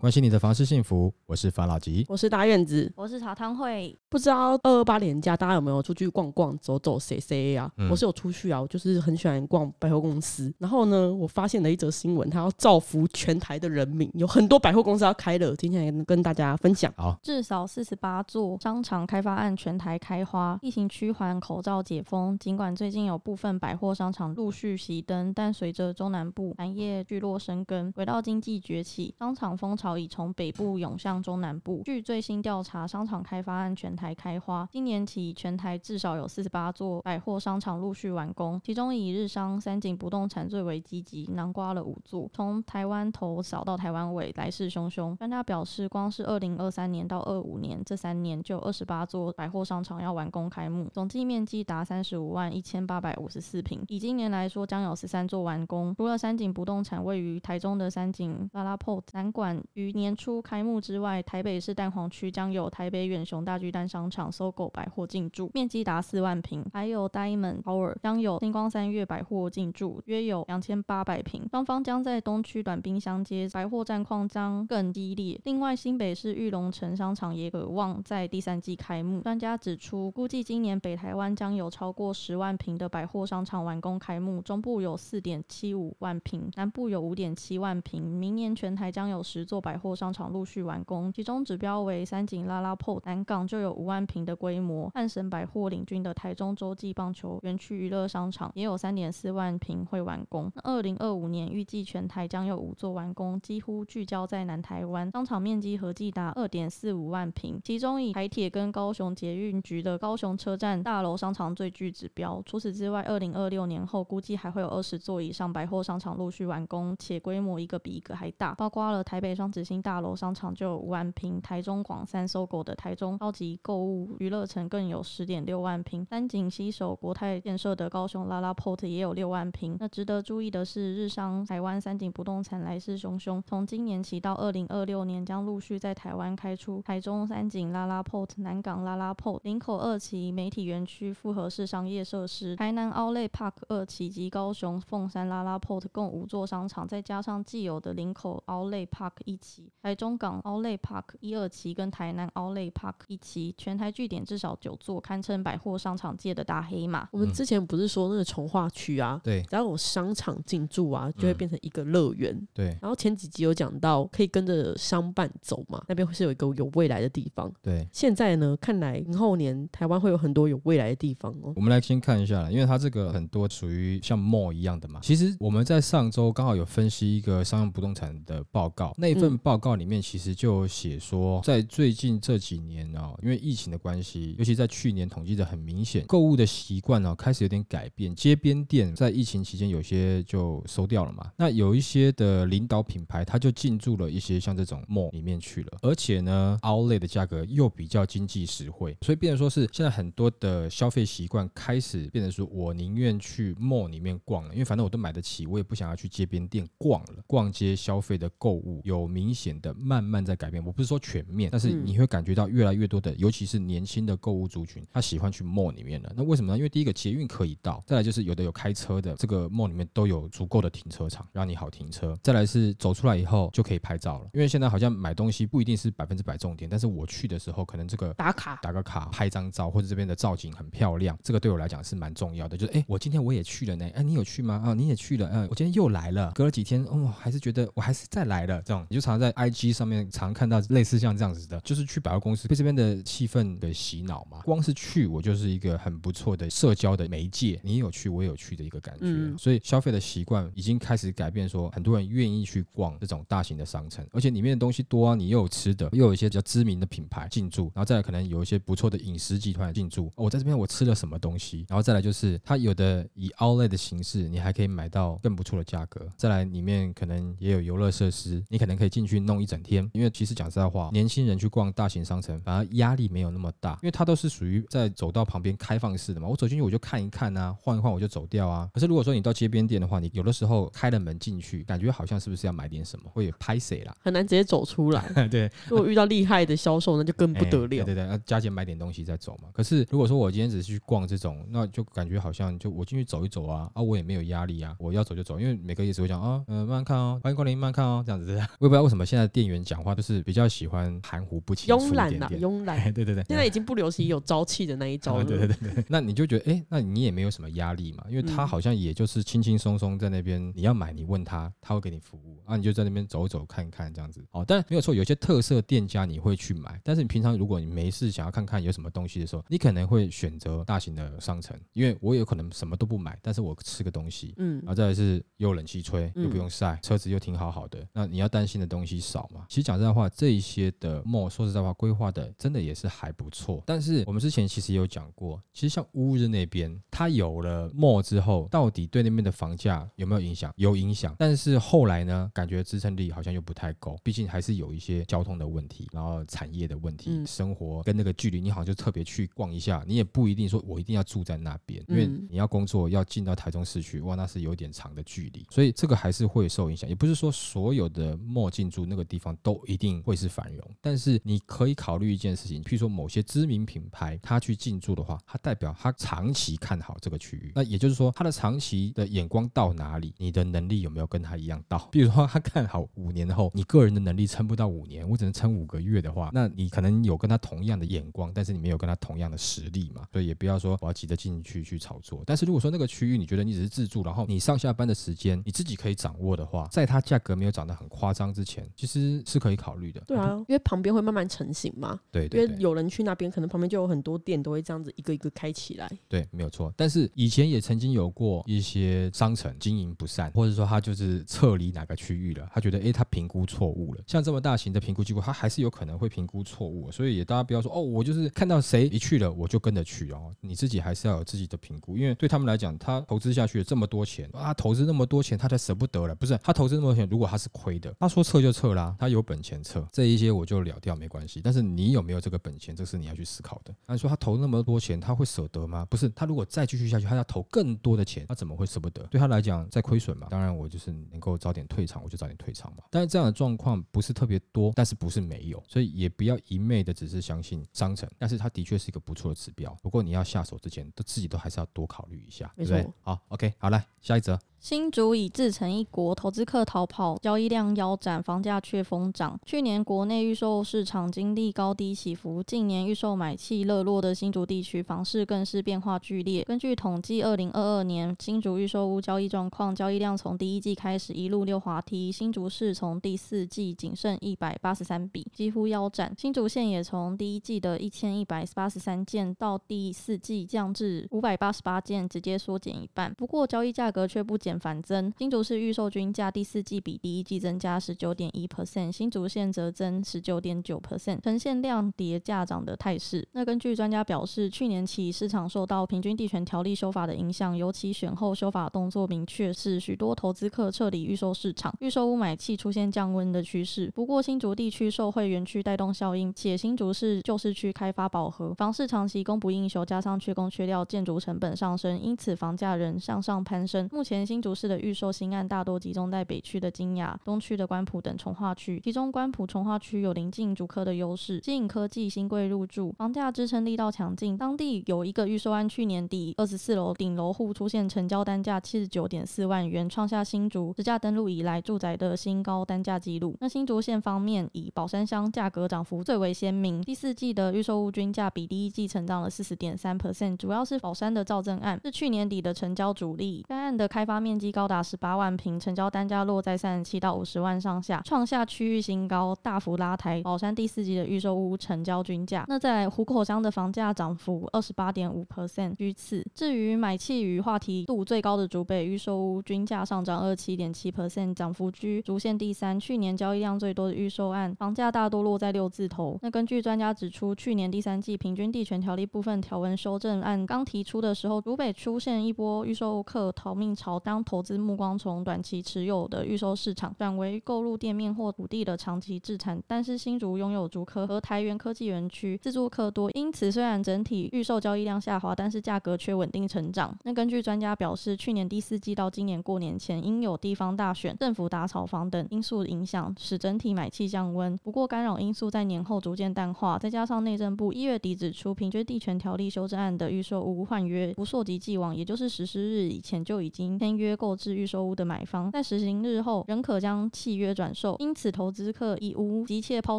关心你的房事幸福，我是房老吉。我是大院子。我是茶汤会，不知道二二八年假大家有没有出去逛逛、走走、谁谁啊？嗯我是有出去啊，我就是很喜欢逛百货公司。然后呢，我发现了一则新闻，它要造福全台的人民，有很多百货公司要开了，今天来跟大家分享。好，至少四十八座商场开发案全台开花，疫情趋缓，口罩解封。尽管最近有部分百货商场陆续熄灯，但随着中南部产业聚落生根，轨道经济崛起，商场风潮已从北部涌向中南部。据最新调查，商场开发案全台开花，今年起全台至少有四十八座百货商场陆续完工，其中以日商三井不动产最为积极，囊括了五座。从台湾头扫到台湾尾，来势汹汹。专家表示，光是二零二三年到二五年这三年，就二十八座百货商场要完工开幕，总计面积达三十五万一千八百五十四平。以今年来说，将有十三座完工。除了三井不动产位于台中的三井拉拉 POT 南馆于年初开幕之外，台北市蛋黄区将有台北远雄大巨蛋商场搜狗百货进驻，面积达四万平，还有 Diamond Tower 将有星光三月百货进驻，约有两千八百平。双方将在东区短兵相接，百货战况将更激烈。另外，新北市玉龙城商场也有望在第三季开幕。专家指出，估计今年北台湾将有超过十万平的百货商场完工开幕，中部有四点七五万平，南部有五点七万平。明年全台将有十座百百货商场陆续完工，其中指标为三井拉拉铺南港就有五万平的规模，汉神百货领军的台中洲际棒球园区娱乐商场也有三点四万平会完工。二零二五年预计全台将有五座完工，几乎聚焦在南台湾，商场面积合计达二点四五万平，其中以台铁跟高雄捷运局的高雄车站大楼商场最具指标。除此之外，二零二六年后估计还会有二十座以上百货商场陆续完工，且规模一个比一个还大，包括了台北双子星大楼商场就有五万平，台中广三搜狗的台中超级购物娱乐城更有十点六万平，三井西首国泰建设的高雄拉拉 port 也有六万平。那值得注意的是，日商台湾三井不动产来势汹汹，从今年起到二零二六年将陆续在台湾开出台中三井拉拉 port、南港拉拉 port、林口二期媒体园区复合式商业设施、台南 o u l e Park 二期及高雄凤山拉拉 port 共五座商场，再加上既有的林口 o u l e Park 一期、台中港 Outlet Park 一二期跟台南 Outlet Park 一期，全台据点至少九座，堪称百货商场界的大黑马。我们之前不是说那个从化区啊，对只要有商场进驻啊，就会嗯变成一个乐园。对然后前几集有讲到，可以跟着商办走嘛，那边会是有一个有未来的地方。对，现在呢，看来明后年台湾会有很多有未来的地方哦。我们来先看一下啦，因为它这个很多属于像 mall 一样的嘛。其实我们在上周刚好有分析一个商用不动产的报告，那一份嗯报告里面其实就写说，在最近这几年哦，因为疫情的关系，尤其在去年统计的很明显，购物的习惯哦开始有点改变，街边店在疫情期间有些就收掉了嘛。那有一些的领导品牌，它就进驻了一些像这种 mall 里面去了，而且呢，outlet 的价格又比较经济实惠，所以变成说是现在很多的消费习惯开始变成说，我宁愿去 mall 里面逛了，因为反正我都买得起，我也不想要去街边店逛了。逛街消费的购物有明显的慢慢在改变，我不是说全面，但是嗯你会感觉到越来越多的，尤其是年轻的购物族群，他喜欢去 mall 里面了。那为什么呢？因为第一个捷运可以到，再来就是有的有开车的，这个 mall 里面都有足够的停车场，让你好停车。再来是走出来以后就可以拍照了，因为现在好像买东西不一定是百分之百重点，但是我去的时候可能这个打卡，打个卡、拍张照，或者这边的造景很漂亮，这个对我来讲是蛮重要的。就是哎，我今天我也去了呢，哎，你有去吗？啊，你也去了，嗯，我今天又来了。隔了几天，哦，还是觉得我还是再来了。这种你就常常在 IG 上面常看到类似像这样子的，就是去百货公司被这边的气氛给洗脑嘛。光是去我就是一个很不错的社交的媒介，你有去，我有去的一个感觉。嗯所以消费的习惯已经开始改变，说很多人愿意去逛这种大型的商城，而且里面的东西多啊，你又有吃的，又有一些比较知名的品牌进驻，然后再来可能有一些不错的饮食集团进驻。哦我在这边我吃了什么东西，然后再来就是它有的以 outlet 的形式，你还可以买到更不错的价格。再来里面可能也有游乐设施，你可能可以进进去弄一整天。因为其实讲实在话，年轻人去逛大型商城反而压力没有那么大，因为它都是属于在走道旁边开放式的嘛。我走进去我就看一看啊，晃一晃我就走掉啊。可是如果说你到街边店的话，你有的时候开了门进去，感觉好像是不是要买点什么，会拍谁啦？很难直接走出来。对，如果遇到厉害的销售，那就更不得了。对对对，要加钱买点东西再走嘛。可是如果说我今天只是去逛这种，那就感觉好像就我进去走一走啊，啊，我也没有压力啊，我要走就走，因为每个也只会讲啊，嗯，慢慢看哦，欢迎光临，慢慢看哦，这样子。我也不知道为什么现在店员讲话都是比较喜欢含糊不清、慵懒呐，慵懒。对 对对，现在已经不流行有朝气的那一招了。对对对对，那你就觉得，哎，那你也没有什么压力嘛，因为他好像也就是轻轻松松在那边，你要买，你问他，他会给你服务啊，你就在那边走走看看这样子。哦，但没有错，有些特色店家你会去买，但是你平常如果你没事想要看看有什么东西的时候，你可能会选择大型的商城，因为我有可能什么都不买，但是我吃个东西，嗯，然后再来是又冷气吹，又不用晒，车子又挺好好的，那你要担心的东西少嘛？其实讲实在话，这一些的 mall 说实在话，规划的真的也是还不错。但是我们之前其实也有讲过，其实像乌日那边，它有了 mall 之后，到底对那边的房价有没有影响？有影响。但是后来呢，感觉支撑力好像又不太够，毕竟还是有一些交通的问题，然后产业的问题，生活跟那个距离，你好像就特别去逛一下，你也不一定说我一定要住在那边，因为你要工作要进到台中市区，哇，那是有点长的距离，所以这个还是会受影响。也不是说所有的 mall 进驻那个地方都一定会是繁荣，但是你可以考虑一件事情，譬如说某些知名品牌，它去进驻的话，它代表它长期看好这个区域。那也就是说，它的长期的眼光到哪里，你的能力有没有跟他一样到？比如说，他看好五年后，你个人的能力撑不到五年，我只能撑五个月的话，那你可能有跟他同样的眼光，但是你没有跟他同样的实力嘛？所以也不要说我要急着进去去炒作。但是如果说那个区域你觉得你只是自住，然后你上下班的时间你自己可以掌握的话，在它价格没有涨得很夸张之前，其实是可以考虑的。对啊，因为旁边会慢慢成型嘛。对，因为有人去那边，可能旁边就有很多店都会这样子一个一个开起来。对，没有错。但是以前也曾经有过一些商城经营不善，或者说他就是撤离哪个区域了，他觉得哎，他评估错误了。像这么大型的评估机构，他还是有可能会评估错误，所以也大家不要说哦，我就是看到谁一去了，我就跟着去哦。你自己还是要有自己的评估，因为对他们来讲，他投资下去了这么多钱啊，投资那么多钱，他才舍不得了。不是他投资那么多钱，如果他是亏的，他说撤就撤啦，他有本钱撤，这一些我就了掉没关系。但是你有没有这个本钱，这是你要去思考的。那说他投那么多钱，他会舍得吗？不是，他如果再继续下去，他要投更多的钱，他怎么会舍不得？对他来讲，在亏损嘛。当然，我就是能够早点退场，我就早点退场嘛。但是这样的状况不是特别多，但是不是没有，所以也不要一昧的只是相信商城。但是他的确是一个不错的指标。不过你要下手之前，都自己都还是要多考虑一下，对不对？好，OK，好，来下一则。新竹已自成一国，投资客逃跑，交易量腰斩，房价却疯涨。去年国内预售市场经历高低起伏，近年预售买气热络的新竹地区房市更是变化剧烈。根据统计，二零二二年新竹预售屋交易状况，交易量从第一季开始一路溜滑梯，新竹市从第四季仅剩一百八十三笔，几乎腰斩。新竹县也从第一季的一千一百八十三件，到第四季降至五百八十八件，直接缩减一半。不过交易价格却不减。反增，新竹市预售均价第四季比第一季增加十九点一 percent，新竹县则增十九点九 percent，呈现量跌价涨的态势。那根据专家表示，去年起市场受到平均地权条例修法的影响，尤其选后修法动作明确，是许多投资客撤离预售市场，预售屋买气出现降温的趋势。不过新竹地区受惠园区带动效应，且新竹市旧市区开发饱和，房市长期供不应求，加上缺工缺料，建筑成本上升，因此房价仍向上攀升。目前新新竹市的预售新案大多集中在北区的金雅、东区的关埔等从化区，其中关埔从化区有临近竹科的优势，吸引科技新贵入驻，房价支撑力道强劲。当地有一个预售案，去年底二十四楼顶楼户出现成交单价七十九点四万元，创下新竹实价登录以来住宅的新高单价纪录。那新竹县方面，以宝山乡价格涨幅最为鲜明，第四季的预售物均价比第一季成长了四十点三 percent，主要是宝山的造证案是去年底的成交主力，该案的开发面。面积高达十八万平，成交单价落在三十七到五十万上下，创下区域新高，大幅拉抬宝山第四季的预售屋成交均价。那在虎口乡的房价涨幅二十八点五 percent 居次。至于买气与话题度最高的竹北预售屋均价上涨二七点七 percent，涨幅居竹县第三。去年交易量最多的预售案，房价大多落在六字头。那根据专家指出，去年第三季平均地权条例部分条文修正案刚提出的时候，竹北出现一波预售客逃命潮，当投资目光从短期持有的预售市场转为购入店面或土地的长期资产。但是新竹拥有竹科和台园科技园区，自住客多，因此虽然整体预售交易量下滑，但是价格却稳定成长。那根据专家表示，去年第四季到今年过年前，因有地方大选、政府打炒房等因素影响，使整体买气降温。不过干扰因素在年后逐渐淡化，再加上内政部一月底指出，平均地权条例修正案的预售无换约不溯及既往，也就是实施日以前就已经签约约购置预售屋的买方，在实行日后仍可将契约转售。因此，投资客已无急切抛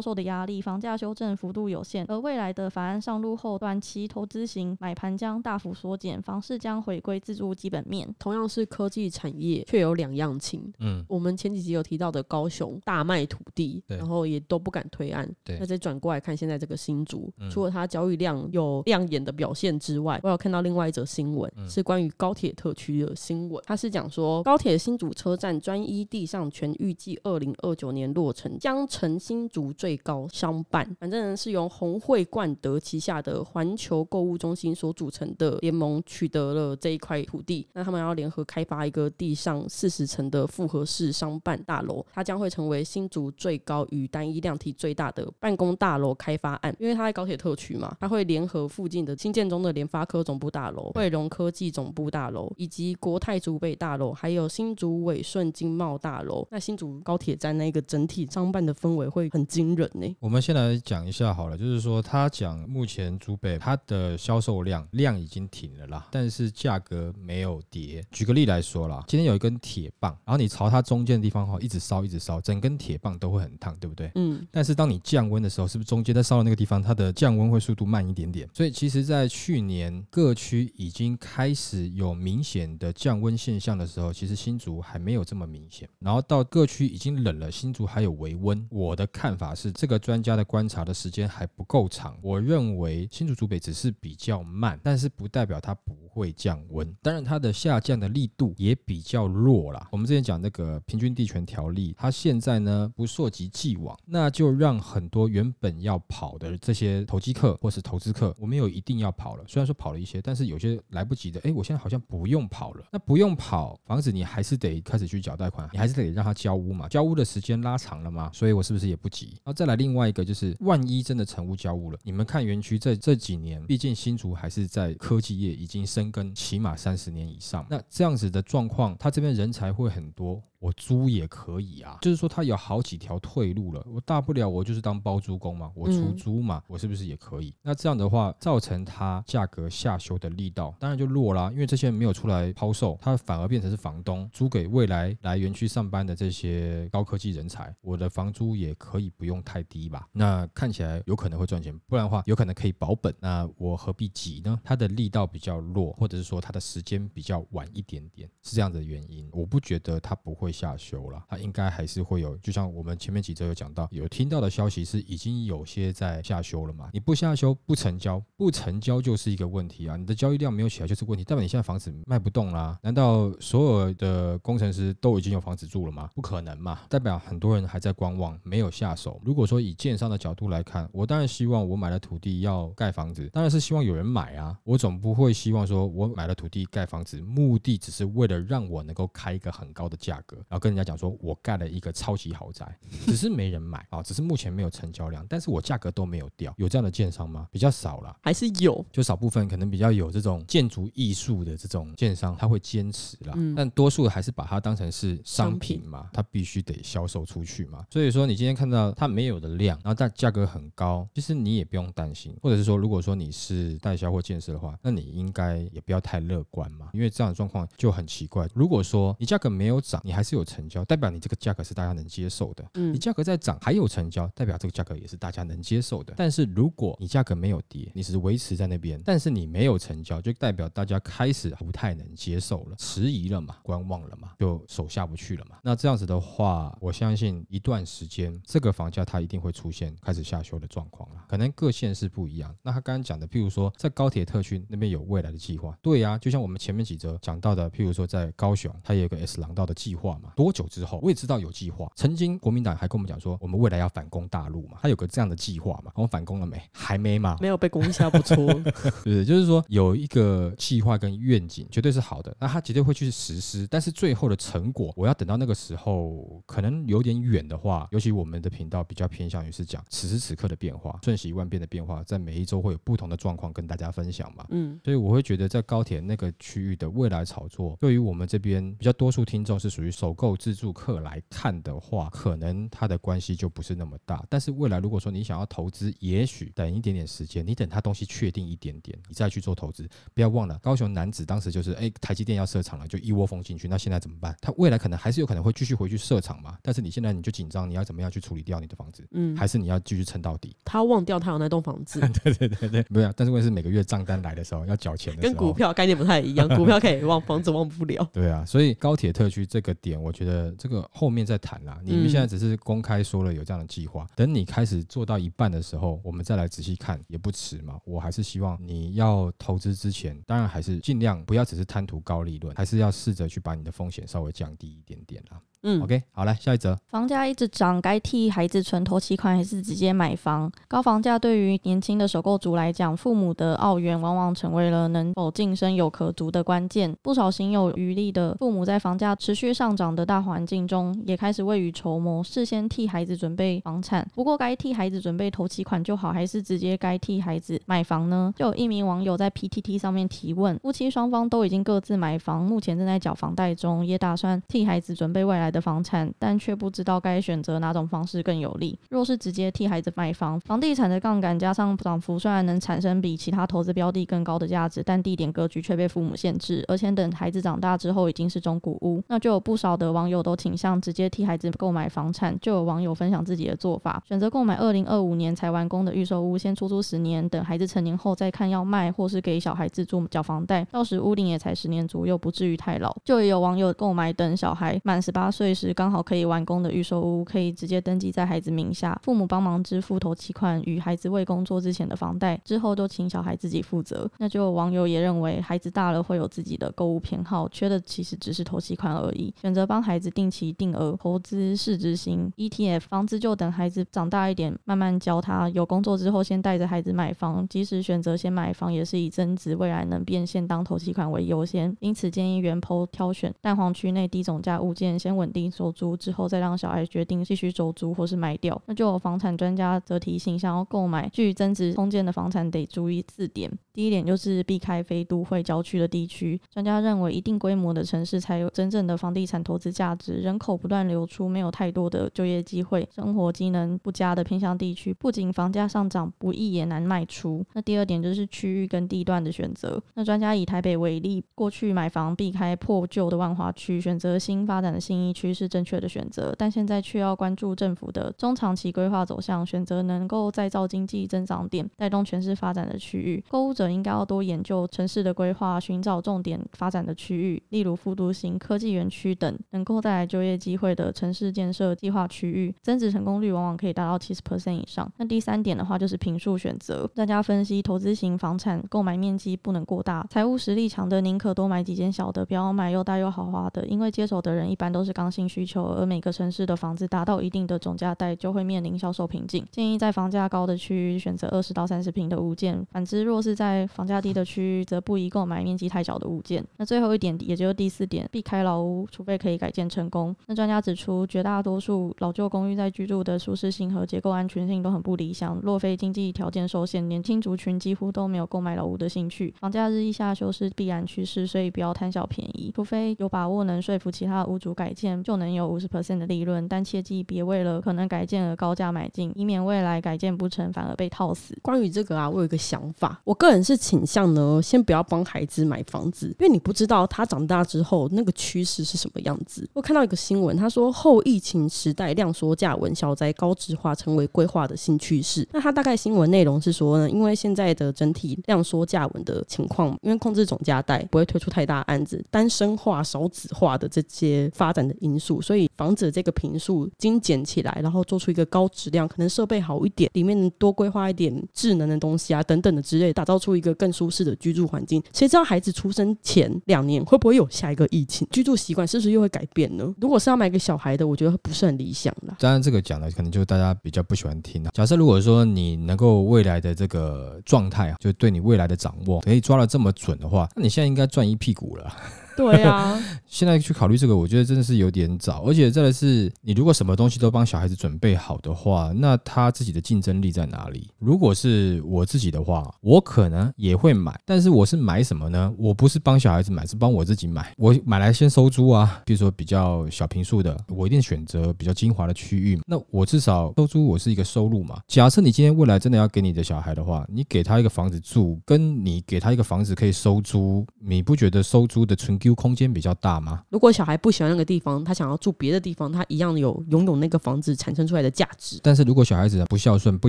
售的压力，房价修正幅度有限。而未来的法案上路后，短期投资型买盘将大幅缩减，房市将回归自住基本面。同样是科技产业，却有两样情。嗯，我们前几集有提到的高雄大卖土地，然后也都不敢推案。对那再转过来看现在这个新竹，除了它交易量有亮眼的表现之外，我有看到另外一则新闻，是关于高铁特区的新闻。它是讲讲说高铁新竹车站专一地上权预计二零二九年落成，将成新竹最高商办。反正是由红会冠德旗下的环球购物中心所组成的联盟取得了这一块土地，那他们要联合开发一个地上四十层的复合式商办大楼，它将会成为新竹最高与单一量体最大的办公大楼开发案。因为它在高铁特区嘛，它会联合附近的新建中的联发科总部大楼、汇荣科技总部大楼，以及国泰竹北大楼，还有新竹伟顺经贸大楼。那新竹高铁站那个整体商办的氛围会很惊人呢、我们先来讲一下好了，就是说他讲目前竹北它的销售量量已经停了啦，但是价格没有跌。举个例来说啦，今天有一根铁棒，然后你朝它中间的地方哈一直烧一直烧，整根铁棒都会很烫，对不对？嗯，但是当你降温的时候，是不是中间在烧的那个地方，它的降温会速度慢一点点？所以其实，在去年各区已经开始有明显的降温现象的时候，其实新竹还没有这么明显。然后到各区已经冷了，新竹还有微温。我的看法是，这个专家的观察的时间还不够长。我认为新竹竹北只是比较慢，但是不代表它不会降温。当然，它的下降的力度也比较弱啦。我们之前讲那个平均地权条例，它现在呢不溯及既往，那就让很多原本要跑的这些投机客或是投资客，我没有一定要跑了。虽然说跑了一些，但是有些来不及的，诶，我现在好像不用跑了。那不用跑，房子你还是得开始去缴贷款，你还是得让他交屋嘛。交屋的时间拉长了嘛，所以我是不是也不急？然后再来另外一个就是，万一真的成屋交屋了，你们看园区在这几年，毕竟新竹还是在科技业已经深耕起码三十年以上，那这样子的状况，他这边人才会很多。我租也可以啊，就是说他有好几条退路了。我大不了我就是当包租公嘛，我出嗯租嘛，我是不是也可以？那这样的话，造成它价格下修的力道当然就弱啦，因为这些人没有出来抛售，他反而变成是房东租给未来来园区上班的这些高科技人才，我的房租也可以不用太低吧？那看起来有可能会赚钱，不然的话有可能可以保本。那我何必急呢？它的力道比较弱，或者是说它的时间比较晚一点点，是这样子的原因。我不觉得它不会下修了，它应该还是会有。就像我们前面几周有讲到，有听到的消息是已经有些在下修了嘛。你不下修不成交，不成交就是一个问题啊。你的交易量没有起来就是问题，代表你现在房子卖不动啦。难道所有的工程师都已经有房子住了吗？不可能嘛，代表很多人还在观望，没有下手。如果说以建商的角度来看，我当然希望我买了土地要盖房子，当然是希望有人买啊。我总不会希望说我买了土地盖房子，目的只是为了让我能够开一个很高的价格，然后跟人家讲说我盖了一个超级豪宅，只是没人买啊，只是目前没有成交量，但是我价格都没有掉，有这样的建商吗？比较少了。还是有。就少部分可能比较有这种建筑艺术的这种建商，他会坚持啦，嗯但多数还是把它当成是商品嘛，它必须得销售出去嘛。所以说你今天看到它没有的量，然后但价格很高，其实你也不用担心，或者是说如果说你是代销或建设的话，那你应该也不要太乐观嘛，因为这样的状况就很奇怪。如果说你价格没有涨，你还是有成交，代表你这个价格是大家能接受的。嗯你价格在涨还有成交，代表这个价格也是大家能接受的。但是如果你价格没有跌，你只是维持在那边，但是你没有成交，就代表大家开始不太能接受了，迟疑了嘛，观望了嘛，就手下不去了嘛。那这样子的话，我相信一段时间这个房价它一定会出现开始下修的状况了。可能各县市不一样。那他刚刚讲的，譬如说在高铁特区那边有未来的计划，对呀、就像我们前面几则讲到的，譬如说在高雄，它也有个 S 廊道的计划吗？多久之后？我也知道有计划。曾经国民党还跟我们讲说，我们未来要反攻大陆嘛，他有个这样的计划嘛。我们反攻了没？还没嘛？没有被攻下，不错。对，就是说有一个计划跟愿景，绝对是好的。那他绝对会去实施，但是最后的成果，我要等到那个时候，可能有点远的话，尤其我们的频道比较偏向于是讲此时此刻的变化，瞬息万变的变化，在每一周会有不同的状况跟大家分享嘛。嗯，所以我会觉得在高铁那个区域的未来炒作，对于我们这边比较多数听众是属于首购自助客来看的话，可能它的关系就不是那么大。但是未来如果说你想要投资，也许等一点点时间，你等它东西确定一点点，你再去做投资。不要忘了，高雄男子当时就是哎，台积电要设厂了，就一窝蜂进去。那现在怎么办？他未来可能还是有可能会继续回去设厂嘛？但是你现在你就紧张，你要怎么样去处理掉你的房子？嗯，还是你要继续 撑到底？他忘掉他有那栋房子？对对对对，没有。但是问题是每个月账单来的时候要缴钱的跟股票概念不太一样，股票可以忘，房子忘不了。对啊，所以高铁特区这个点，我觉得这个后面再谈啦。你们现在只是公开说了有这样的计划，等你开始做到一半的时候，我们再来仔细看也不迟嘛。我还是希望你要投资之前，当然还是尽量不要只是贪图高利润，还是要试着去把你的风险稍微降低一点点啦。嗯，OK，好来下一则。房价一直涨，该替孩子存头期款还是直接买房？高房价对于年轻的首购族来讲，父母的澳元往往成为了能否晋升有可足的关键。不少心有余力的父母，在房价持续上涨的大环境中，也开始未雨绸缪，事先替孩子准备房产。不过，该替孩子准备头期款就好，还是直接该替孩子买房呢？就有一名网友在 PTT 上面提问：夫妻双方都已经各自买房，目前正在缴房贷中，也打算替孩子准备未来。的房产，但却不知道该选择哪种方式更有利。若是直接替孩子买房，房地产的杠杆加上涨幅，虽然能产生比其他投资标的更高的价值，但地点格局却被父母限制。而且等孩子长大之后，已经是中古屋，那就有不少的网友都倾向直接替孩子购买房产。就有网友分享自己的做法，选择购买二零二五年才完工的预售屋，先出租十年，等孩子成年后再看要卖，或是给小孩子住缴房贷，到时屋龄也才十年左右，不至于太老。就也有网友购买等小孩满十八岁。岁时刚好可以完工的预售屋，可以直接登记在孩子名下，父母帮忙支付头期款与孩子未工作之前的房贷，之后都请小孩自己负责。那就网友也认为，孩子大了会有自己的购物偏好，缺的其实只是头期款而已。选择帮孩子定期定额投资市值型 ETF，房子就等孩子长大一点慢慢教他。有工作之后先带着孩子买房，即使选择先买房，也是以增值未来能变现当头期款为优先。因此建议原剖挑选蛋黄区内低总价物件，先稳。定收租之后，再让小孩决定继续收租或是卖掉。那就有房产专家则提醒，想要购买具增值空间的房产，得注意四点。第一点就是避开非都会郊区的地区。专家认为，一定规模的城市才有真正的房地产投资价值。人口不断流出，没有太多的就业机会，生活机能不佳的偏向地区，不仅房价上涨不易，也难卖出。那第二点就是区域跟地段的选择。那专家以台北为例，过去买房避开破旧的万华区，选择新发展的新一区。是正确的选择，但现在却要关注政府的中长期规划走向，选择能够再造经济增长点、带动全市发展的区域。购物者应该要多研究城市的规划，寻找重点发展的区域，例如复都型科技园区等，能够带来就业机会的城市建设计划区域，增值成功率往往可以达到七十 percent 以上。那第三点的话，就是平数选择。大家分析，投资型房产购买面积不能过大，财务实力强的宁可多买几间小的，不要买又大又豪华的，因为接手的人一般都是刚性。需求，而每个城市的房子达到一定的总价带，就会面临销售瓶颈。建议在房价高的区域选择二十到三十平的物件，反之，若是在在房价低的区域，则不宜购买面积太小的物件。那最后一点，也就是第四点，避开老屋，除非可以改建成功。那专家指出，绝大多数老旧公寓在居住的舒适性和结构安全性都很不理想。若非经济条件受限，年轻族群几乎都没有购买老屋的兴趣。房价日益下修是必然趋势，所以不要贪小便宜，除非有把握能说服其他屋主改建。就能有五十 percent 的利润，但切记别为了可能改建而高价买进，以免未来改建不成反而被套死。关于这个啊，我有一个想法，我个人是倾向呢，先不要帮孩子买房子，因为你不知道他长大之后那个趋势是什么样子。我看到一个新闻，他说后疫情时代量缩价稳小宅高值化成为规划的新趋势。那他大概新闻内容是说呢，因为现在的整体量缩价稳的情况，因为控制总价带不会推出太大案子，单身化少子化的这些发展的因素。所以房子这个平数精简起来，然后做出一个高质量，可能设备好一点，里面多规划一点智能的东西啊，等等的之类，打造出出一个更舒适的居住环境。谁知道孩子出生前两年会不会有下一个疫情？居住习惯是不是又会改变呢？如果是要买给小孩的，我觉得不是很理想啦。当然，这个讲的可能就大家比较不喜欢听啊。假设如果说你能够未来的这个状态啊，就对你未来的掌握可以抓的这么准的话，那你现在应该赚一屁股了。对啊，现在去考虑这个，我觉得真的是有点早。而且再来是，你如果什么东西都帮小孩子准备好的话，那他自己的竞争力在哪里？如果是我自己的话，我可能也会买，但是我是买什么呢？我不是帮小孩子买，是帮我自己买。我买来先收租啊，比如说比较小平数的，我一定选择比较精华的区域。那我至少收租，我是一个收入嘛。假设你今天未来真的要给你的小孩的话，你给他一个房子住，跟你给他一个房子可以收租，你不觉得收租的存 Q 空间比较大吗？如果小孩不喜欢那个地方，他想要住别的地方，他一样有拥有那个房子产生出来的价值。但是如果小孩子不孝顺不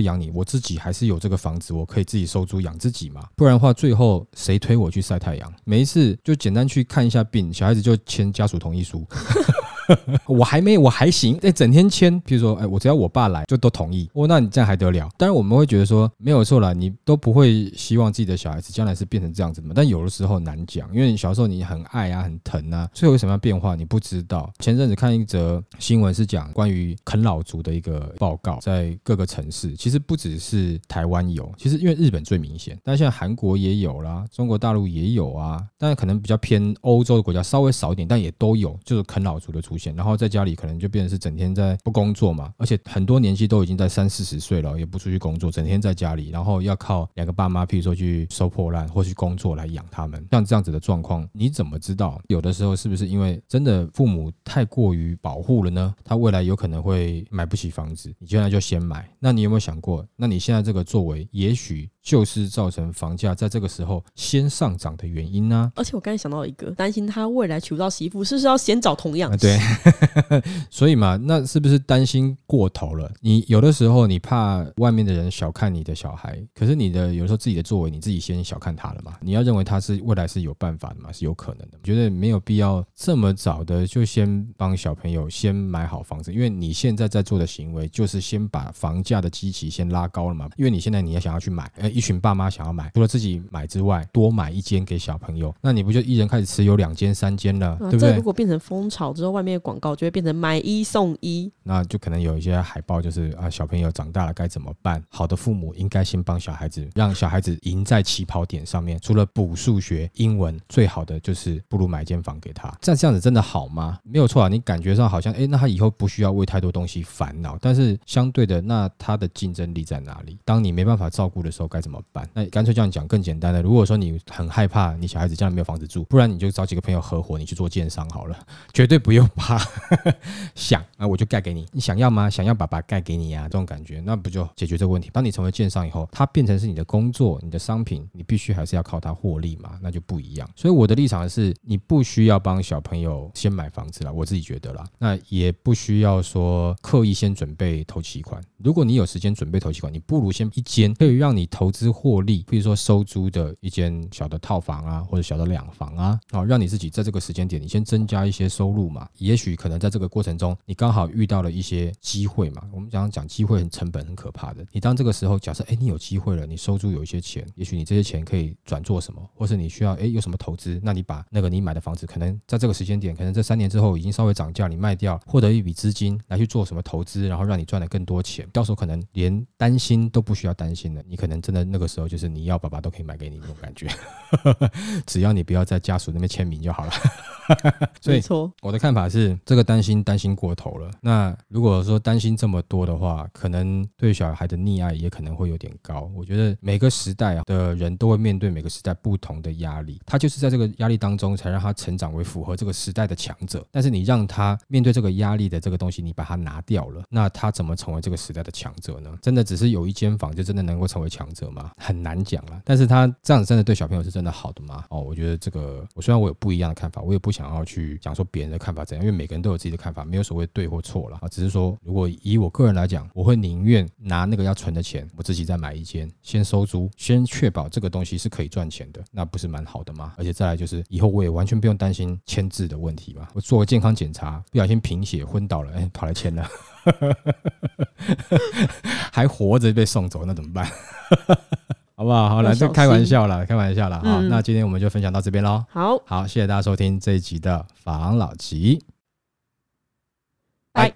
养你，我自己还是有这个房子，我可以自己收租养自己嘛。不然的话，最后谁推我去晒太阳？每一次就简单去看一下病，小孩子就签家属同意书。我还没，我还行。哎，整天签，比如说，哎，我只要我爸来，就都同意。哦，那你这样还得了？当然，我们会觉得说没有错了，你都不会希望自己的小孩子将来是变成这样子嘛。但有的时候难讲，因为你小时候你很爱啊，很疼啊，最后有什么样变化你不知道。前阵子看一则新闻是讲关于啃老族的一个报告，在各个城市，其实不只是台湾有，其实因为日本最明显，但现在韩国也有啦，中国大陆也有啊，但是可能比较偏欧洲的国家稍微少一点，但也都有，就是啃老族的族出现。然后在家里可能就变成是整天在不工作嘛，而且很多年纪都已经在三四十岁了，也不出去工作，整天在家里，然后要靠两个爸妈，譬如说去收破烂或去工作来养他们。像这样子的状况，你怎么知道？有的时候是不是因为真的父母太过于保护了呢？他未来有可能会买不起房子，你现在就先买。那你有没有想过？那你现在这个作为，也许就是造成房价在这个时候先上涨的原因呢？而且我刚才想到一个，担心他未来娶不到媳妇，是不是要先找同样？对。所以嘛，那是不是担心过头了？你有的时候你怕外面的人小看你的小孩，可是你的有时候自己的作为，你自己先小看他了嘛？你要认为他是未来是有办法的嘛？是有可能的。我觉得没有必要这么早的就先帮小朋友先买好房子，因为你现在在做的行为就是先把房价的基期先拉高了嘛。因为你现在你要想要去买，呃，一群爸妈想要买，除了自己买之外，多买一间给小朋友，那你不就一人开始持有两间、三间了，对不对？如果变成风潮之后，外面的广告就会变成买一送一，那就可能有一些海报，就是啊，小朋友长大了该怎么办？好的父母应该先帮小孩子，让小孩子赢在起跑点上面。除了补数学、英文，最好的就是不如买一间房给他。这样这样子真的好吗？没有错啊，你感觉上好像哎，那他以后不需要为太多东西烦恼。但是相对的，那他的竞争力在哪里？当你没办法照顾的时候该怎么办？那干脆这样讲更简单的，如果说你很害怕你小孩子将来没有房子住，不然你就找几个朋友合伙，你去做建商好了，绝对不用怕。想啊，我就盖给你，你想要吗？想要爸爸盖给你呀，这种感觉，那不就解决这个问题？当你成为建商以后，它变成是你的工作，你的商品，你必须还是要靠它获利嘛，那就不一样。所以我的立场是，你不需要帮小朋友先买房子了，我自己觉得啦，那也不需要说刻意先准备投期款。如果你有时间准备投期款，你不如先一间可以让你投资获利，比如说收租的一间小的套房啊，或者小的两房啊，好，让你自己在这个时间点，你先增加一些收入嘛，也许可能在这个过程中，你刚好遇到了一些机会嘛。我们讲讲机会很成本很可怕的。你当这个时候假设，哎，你有机会了，你收租有一些钱，也许你这些钱可以转做什么，或是你需要，哎，有什么投资，那你把那个你买的房子，可能在这个时间点，可能这三年之后已经稍微涨价，你卖掉，获得一笔资金来去做什么投资，然后让你赚了更多钱。到时候可能连担心都不需要担心了，你可能真的那个时候就是你要爸爸都可以买给你那种感觉，只要你不要在家属那边签名就好了。没错，我的看法是，这个担心担心过头了。那如果说担心这么多的话，可能对小孩的溺爱也可能会有点高。我觉得每个时代啊的人都会面对每个时代不同的压力，他就是在这个压力当中才让他成长为符合这个时代的强者。但是你让他面对这个压力的这个东西，你把它拿掉了，那他怎么成为这个时代的强者呢？真的只是有一间房就真的能够成为强者吗？很难讲了。但是他这样子真的对小朋友是真的好的吗？哦，我觉得这个我虽然我有不一样的看法，我也不想要去讲说别人的看法怎样，因为每个人都有自己的看法，没有所谓对或错了啊。只是说，如果以我个人来讲，我会宁愿拿那个要存的钱，我自己再买一间，先收租，先确保这个东西是可以赚钱的，那不是蛮好的吗？而且再来就是以后我也完全不用担心签字的问题嘛。我做个健康检查，不小心贫血昏倒了，哎，跑来签了，还活着被送走，那怎么办？好不好？好了，这开玩笑了，开玩笑了。好，嗯那今天我们就分享到这边喽。好，好，谢谢大家收听这一集的防老集。拜。